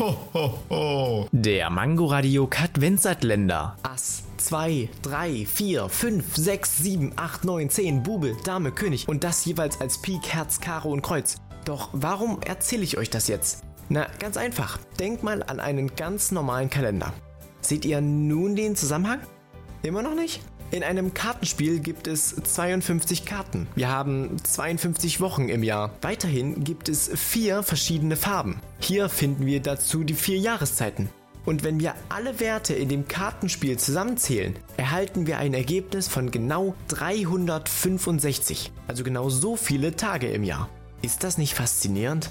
Ho, ho, ho. Der Mangoradio Länder. Ass, 2, 3, 4, 5, 6, 7, 8, 9, 10, Bube, Dame, König und das jeweils als Pik, Herz, Karo und Kreuz. Doch warum erzähle ich euch das jetzt? Na, ganz einfach. Denkt mal an einen ganz normalen Kalender. Seht ihr nun den Zusammenhang? Immer noch nicht? In einem Kartenspiel gibt es 52 Karten. Wir haben 52 Wochen im Jahr. Weiterhin gibt es vier verschiedene Farben. Hier finden wir dazu die vier Jahreszeiten. Und wenn wir alle Werte in dem Kartenspiel zusammenzählen, erhalten wir ein Ergebnis von genau 365. Also genau so viele Tage im Jahr. Ist das nicht faszinierend?